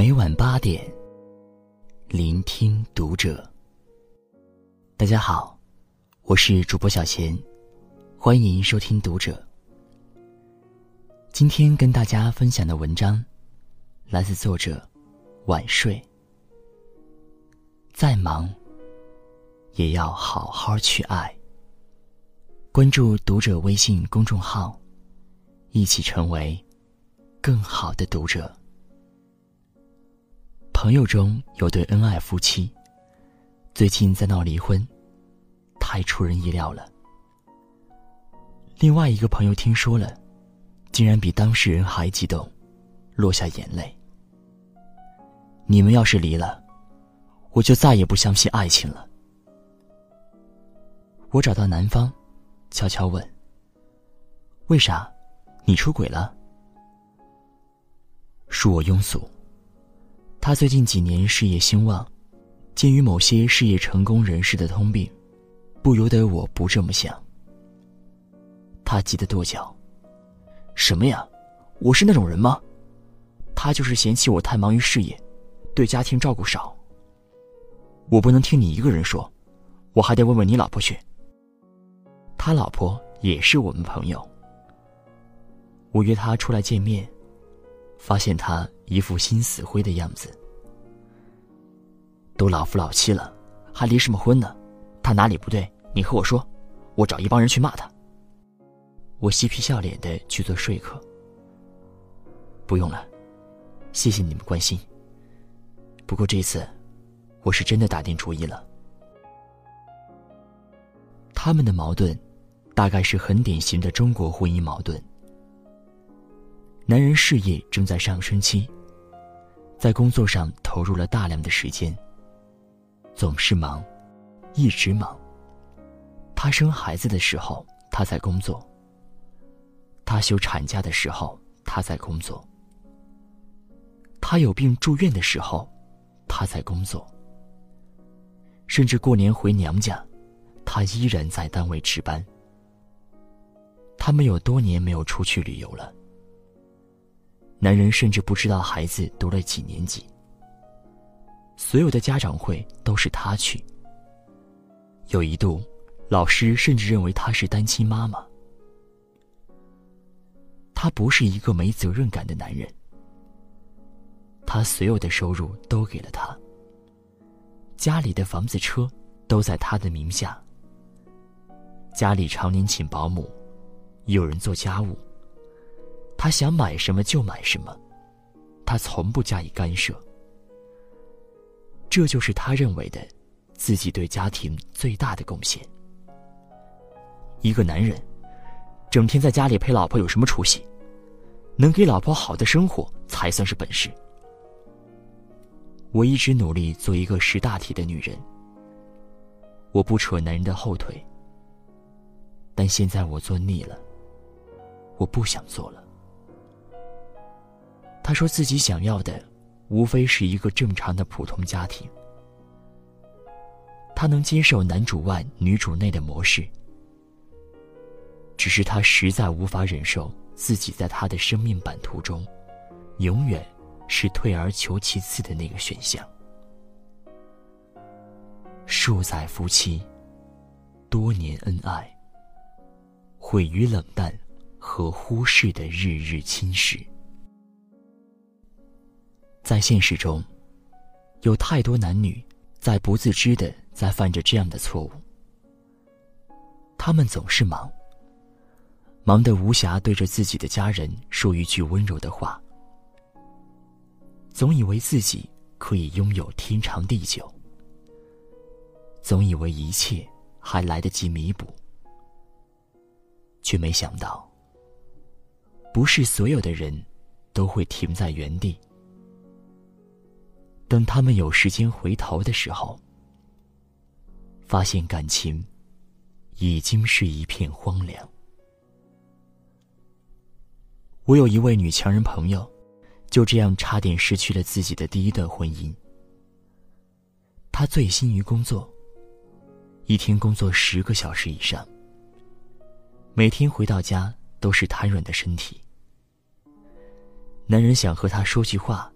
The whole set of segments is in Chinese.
每晚八点，聆听读者。大家好，我是主播小贤，欢迎收听读者。今天跟大家分享的文章，来自作者晚睡。再忙，也要好好去爱。关注读者微信公众号，一起成为更好的读者。朋友中有对恩爱夫妻，最近在闹离婚，太出人意料了。另外一个朋友听说了，竟然比当事人还激动，落下眼泪。你们要是离了，我就再也不相信爱情了。我找到男方，悄悄问：“为啥？你出轨了？”恕我庸俗。他最近几年事业兴旺，鉴于某些事业成功人士的通病，不由得我不这么想。他急得跺脚：“什么呀？我是那种人吗？他就是嫌弃我太忙于事业，对家庭照顾少。我不能听你一个人说，我还得问问你老婆去。他老婆也是我们朋友。我约他出来见面。”发现他一副心死灰的样子，都老夫老妻了，还离什么婚呢？他哪里不对？你和我说，我找一帮人去骂他。我嬉皮笑脸的去做说客。不用了，谢谢你们关心。不过这次，我是真的打定主意了。他们的矛盾，大概是很典型的中国婚姻矛盾。男人事业正在上升期，在工作上投入了大量的时间。总是忙，一直忙。他生孩子的时候，他在工作；他休产假的时候，他在工作；他有病住院的时候，他在工作。甚至过年回娘家，他依然在单位值班。他们有多年没有出去旅游了。男人甚至不知道孩子读了几年级。所有的家长会都是他去。有一度，老师甚至认为他是单亲妈妈。他不是一个没责任感的男人。他所有的收入都给了他。家里的房子、车都在他的名下。家里常年请保姆，有人做家务。他想买什么就买什么，他从不加以干涉。这就是他认为的自己对家庭最大的贡献。一个男人，整天在家里陪老婆有什么出息？能给老婆好的生活才算是本事。我一直努力做一个识大体的女人，我不扯男人的后腿。但现在我做腻了，我不想做了。他说自己想要的，无非是一个正常的普通家庭。他能接受男主外女主内的模式，只是他实在无法忍受自己在他的生命版图中，永远是退而求其次的那个选项。数载夫妻，多年恩爱，毁于冷淡和忽视的日日侵蚀。在现实中，有太多男女在不自知的在犯着这样的错误。他们总是忙，忙得无暇对着自己的家人说一句温柔的话，总以为自己可以拥有天长地久，总以为一切还来得及弥补，却没想到，不是所有的人都会停在原地。等他们有时间回头的时候，发现感情已经是一片荒凉。我有一位女强人朋友，就这样差点失去了自己的第一段婚姻。她醉心于工作，一天工作十个小时以上，每天回到家都是瘫软的身体。男人想和她说句话。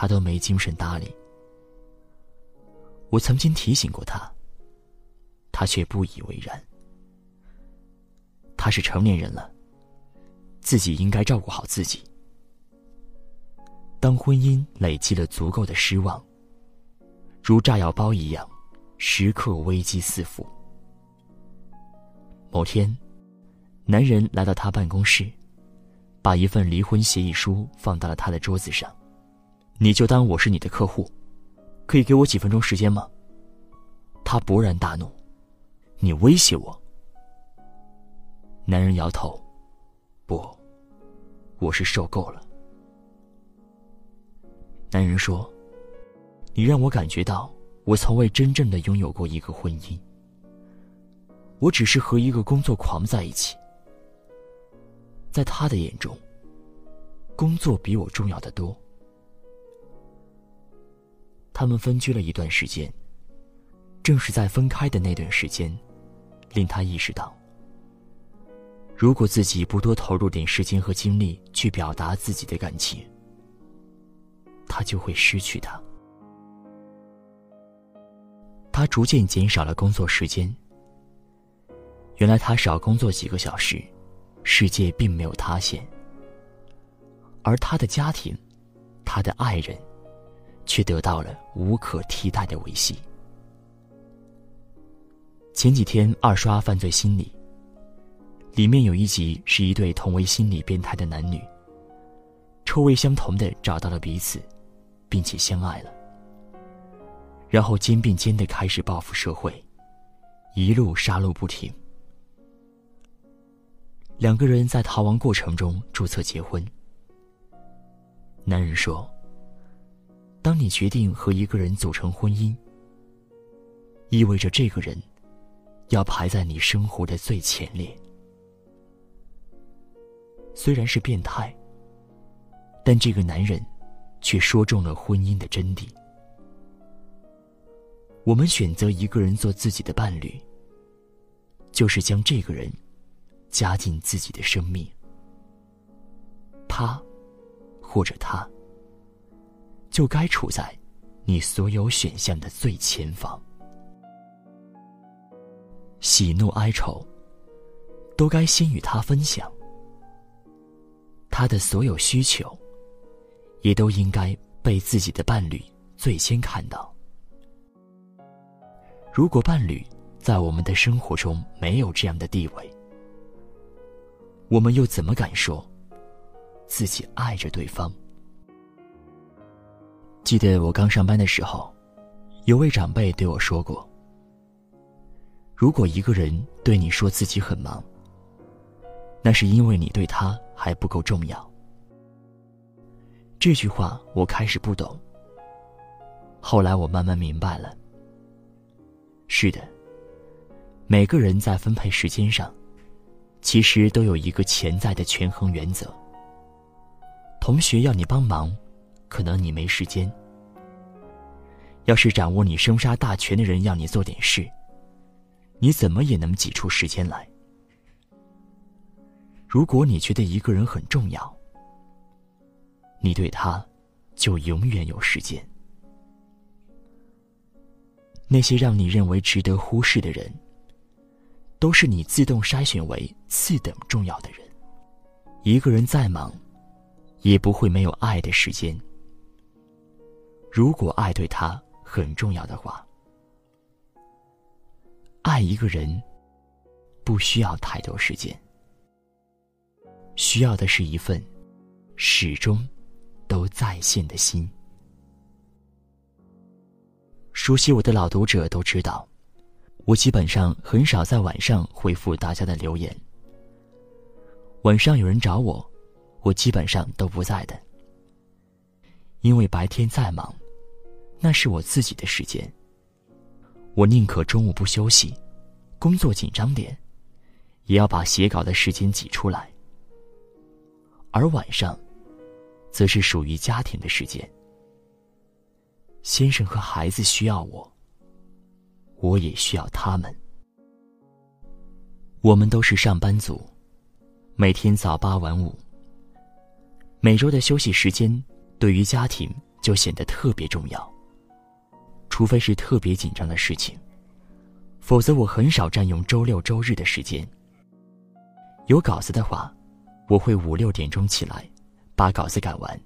他都没精神搭理。我曾经提醒过他，他却不以为然。他是成年人了，自己应该照顾好自己。当婚姻累积了足够的失望，如炸药包一样，时刻危机四伏。某天，男人来到他办公室，把一份离婚协议书放到了他的桌子上。你就当我是你的客户，可以给我几分钟时间吗？他勃然大怒：“你威胁我！”男人摇头：“不，我是受够了。”男人说：“你让我感觉到我从未真正的拥有过一个婚姻。我只是和一个工作狂在一起，在他的眼中，工作比我重要的多。”他们分居了一段时间。正是在分开的那段时间，令他意识到，如果自己不多投入点时间和精力去表达自己的感情，他就会失去他。他逐渐减少了工作时间。原来他少工作几个小时，世界并没有塌陷，而他的家庭，他的爱人，却得到了无可替代的维系。前几天二刷《犯罪心理》，里面有一集是一对同为心理变态的男女，臭味相同的找到了彼此。并且相爱了，然后肩并肩的开始报复社会，一路杀戮不停。两个人在逃亡过程中注册结婚。男人说：“当你决定和一个人组成婚姻，意味着这个人要排在你生活的最前列。虽然是变态，但这个男人。”却说中了婚姻的真谛。我们选择一个人做自己的伴侣，就是将这个人加进自己的生命。他，或者他，就该处在你所有选项的最前方。喜怒哀愁，都该先与他分享。他的所有需求。也都应该被自己的伴侣最先看到。如果伴侣在我们的生活中没有这样的地位，我们又怎么敢说自己爱着对方？记得我刚上班的时候，有位长辈对我说过：“如果一个人对你说自己很忙，那是因为你对他还不够重要。”这句话我开始不懂，后来我慢慢明白了。是的，每个人在分配时间上，其实都有一个潜在的权衡原则。同学要你帮忙，可能你没时间；要是掌握你生杀大权的人要你做点事，你怎么也能挤出时间来。如果你觉得一个人很重要，你对他，就永远有时间。那些让你认为值得忽视的人，都是你自动筛选为次等重要的人。一个人再忙，也不会没有爱的时间。如果爱对他很重要的话，爱一个人，不需要太多时间，需要的是一份始终。都在线的心。熟悉我的老读者都知道，我基本上很少在晚上回复大家的留言。晚上有人找我，我基本上都不在的，因为白天再忙，那是我自己的时间。我宁可中午不休息，工作紧张点，也要把写稿的时间挤出来。而晚上。则是属于家庭的时间。先生和孩子需要我，我也需要他们。我们都是上班族，每天早八晚五。每周的休息时间，对于家庭就显得特别重要。除非是特别紧张的事情，否则我很少占用周六周日的时间。有稿子的话，我会五六点钟起来，把稿子赶完。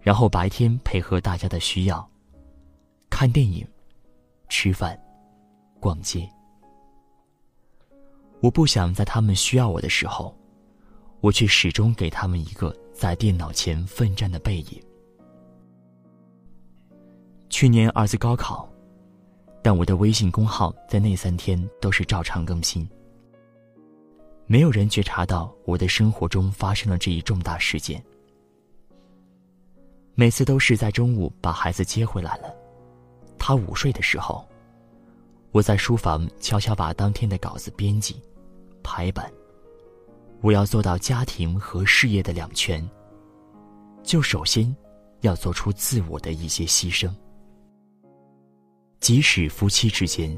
然后白天配合大家的需要，看电影、吃饭、逛街。我不想在他们需要我的时候，我却始终给他们一个在电脑前奋战的背影。去年儿子高考，但我的微信公号在那三天都是照常更新。没有人觉察到我的生活中发生了这一重大事件。每次都是在中午把孩子接回来了，他午睡的时候，我在书房悄悄把当天的稿子编辑。排版，我要做到家庭和事业的两全。就首先，要做出自我的一些牺牲。即使夫妻之间，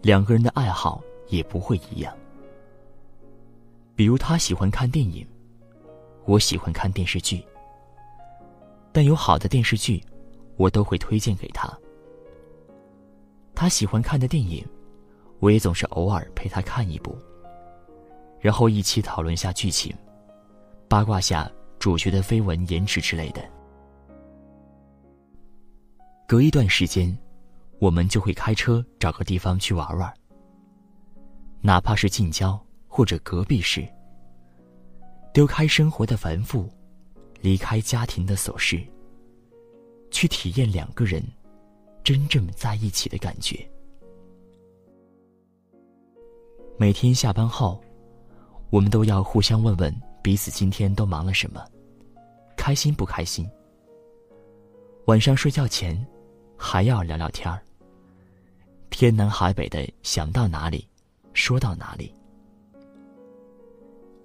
两个人的爱好也不会一样。比如他喜欢看电影，我喜欢看电视剧。但有好的电视剧，我都会推荐给他。他喜欢看的电影，我也总是偶尔陪他看一部。然后一起讨论下剧情，八卦下主角的绯闻颜值之类的。隔一段时间，我们就会开车找个地方去玩玩。哪怕是近郊或者隔壁市。丢开生活的繁复，离开家庭的琐事，去体验两个人真正在一起的感觉。每天下班后。我们都要互相问问彼此今天都忙了什么，开心不开心。晚上睡觉前，还要聊聊天儿。天南海北的想到哪里，说到哪里。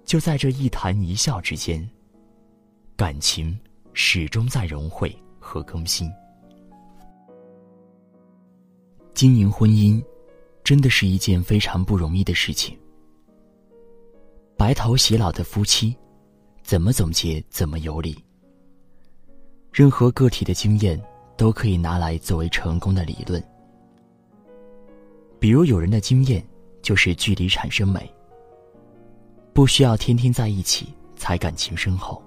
就在这一谈一笑之间，感情始终在融汇和更新。经营婚姻，真的是一件非常不容易的事情。白头偕老的夫妻，怎么总结怎么有理。任何个体的经验都可以拿来作为成功的理论。比如有人的经验就是距离产生美，不需要天天在一起才感情深厚。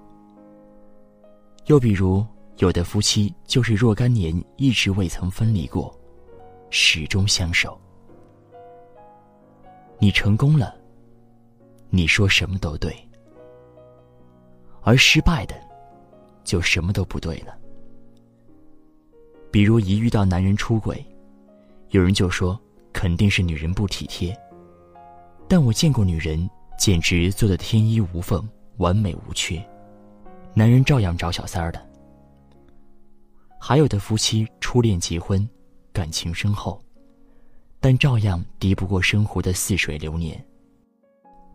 又比如有的夫妻就是若干年一直未曾分离过，始终相守。你成功了。你说什么都对，而失败的，就什么都不对了。比如一遇到男人出轨，有人就说肯定是女人不体贴，但我见过女人简直做的天衣无缝、完美无缺，男人照样找小三儿的。还有的夫妻初恋结婚，感情深厚，但照样敌不过生活的似水流年。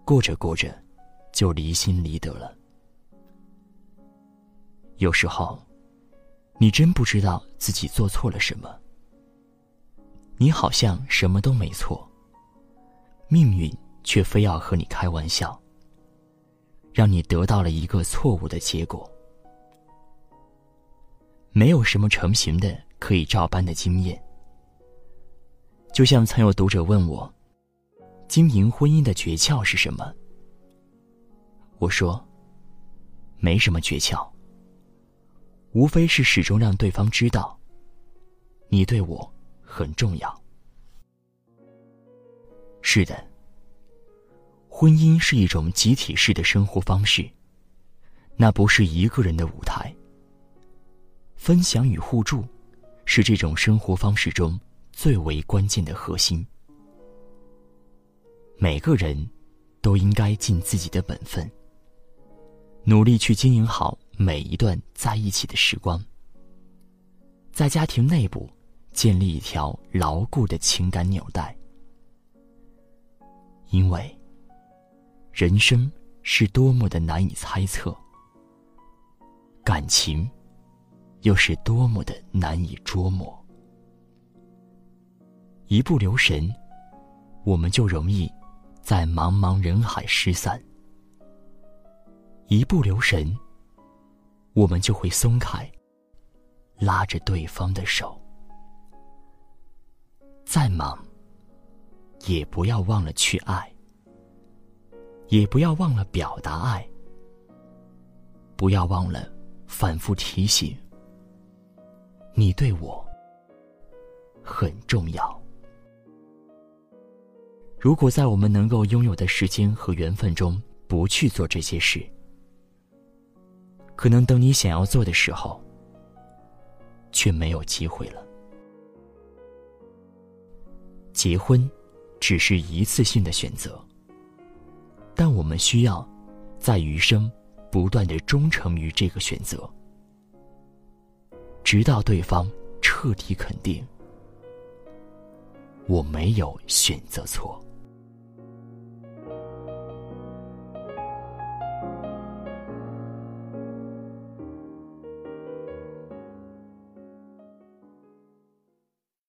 过着过着，就离心离德了。有时候，你真不知道自己做错了什么。你好像什么都没错，命运却非要和你开玩笑，让你得到了一个错误的结果。没有什么成型的可以照搬的经验。就像曾有读者问我。经营婚姻的诀窍是什么？我说，没什么诀窍，无非是始终让对方知道，你对我很重要。是的，婚姻是一种集体式的生活方式，那不是一个人的舞台。分享与互助，是这种生活方式中最为关键的核心。每个人，都应该尽自己的本分，努力去经营好每一段在一起的时光，在家庭内部建立一条牢固的情感纽带。因为，人生是多么的难以猜测，感情，又是多么的难以捉摸。一不留神，我们就容易。在茫茫人海失散，一不留神，我们就会松开，拉着对方的手。再忙，也不要忘了去爱，也不要忘了表达爱，不要忘了反复提醒，你对我很重要。如果在我们能够拥有的时间和缘分中不去做这些事，可能等你想要做的时候，却没有机会了。结婚只是一次性的选择，但我们需要在余生不断的忠诚于这个选择，直到对方彻底肯定我没有选择错。